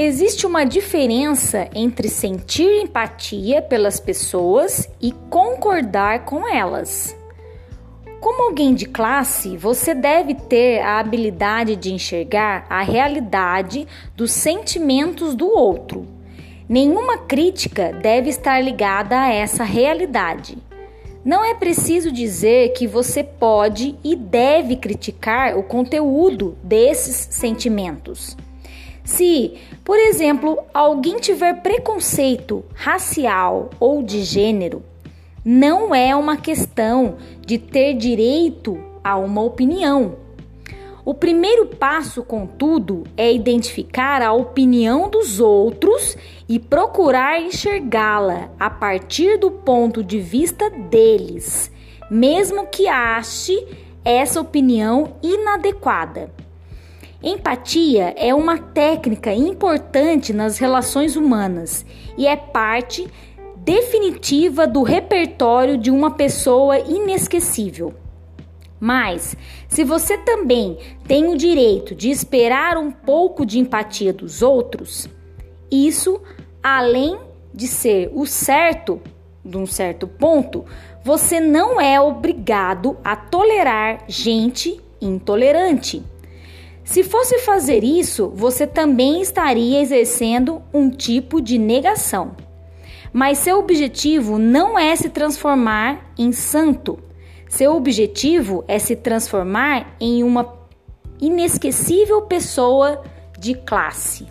Existe uma diferença entre sentir empatia pelas pessoas e concordar com elas. Como alguém de classe, você deve ter a habilidade de enxergar a realidade dos sentimentos do outro. Nenhuma crítica deve estar ligada a essa realidade. Não é preciso dizer que você pode e deve criticar o conteúdo desses sentimentos. Se, por exemplo, alguém tiver preconceito racial ou de gênero, não é uma questão de ter direito a uma opinião. O primeiro passo, contudo, é identificar a opinião dos outros e procurar enxergá-la a partir do ponto de vista deles, mesmo que ache essa opinião inadequada. Empatia é uma técnica importante nas relações humanas e é parte definitiva do repertório de uma pessoa inesquecível. Mas, se você também tem o direito de esperar um pouco de empatia dos outros, isso, além de ser o certo, de um certo ponto, você não é obrigado a tolerar gente intolerante. Se fosse fazer isso, você também estaria exercendo um tipo de negação. Mas seu objetivo não é se transformar em santo. Seu objetivo é se transformar em uma inesquecível pessoa de classe.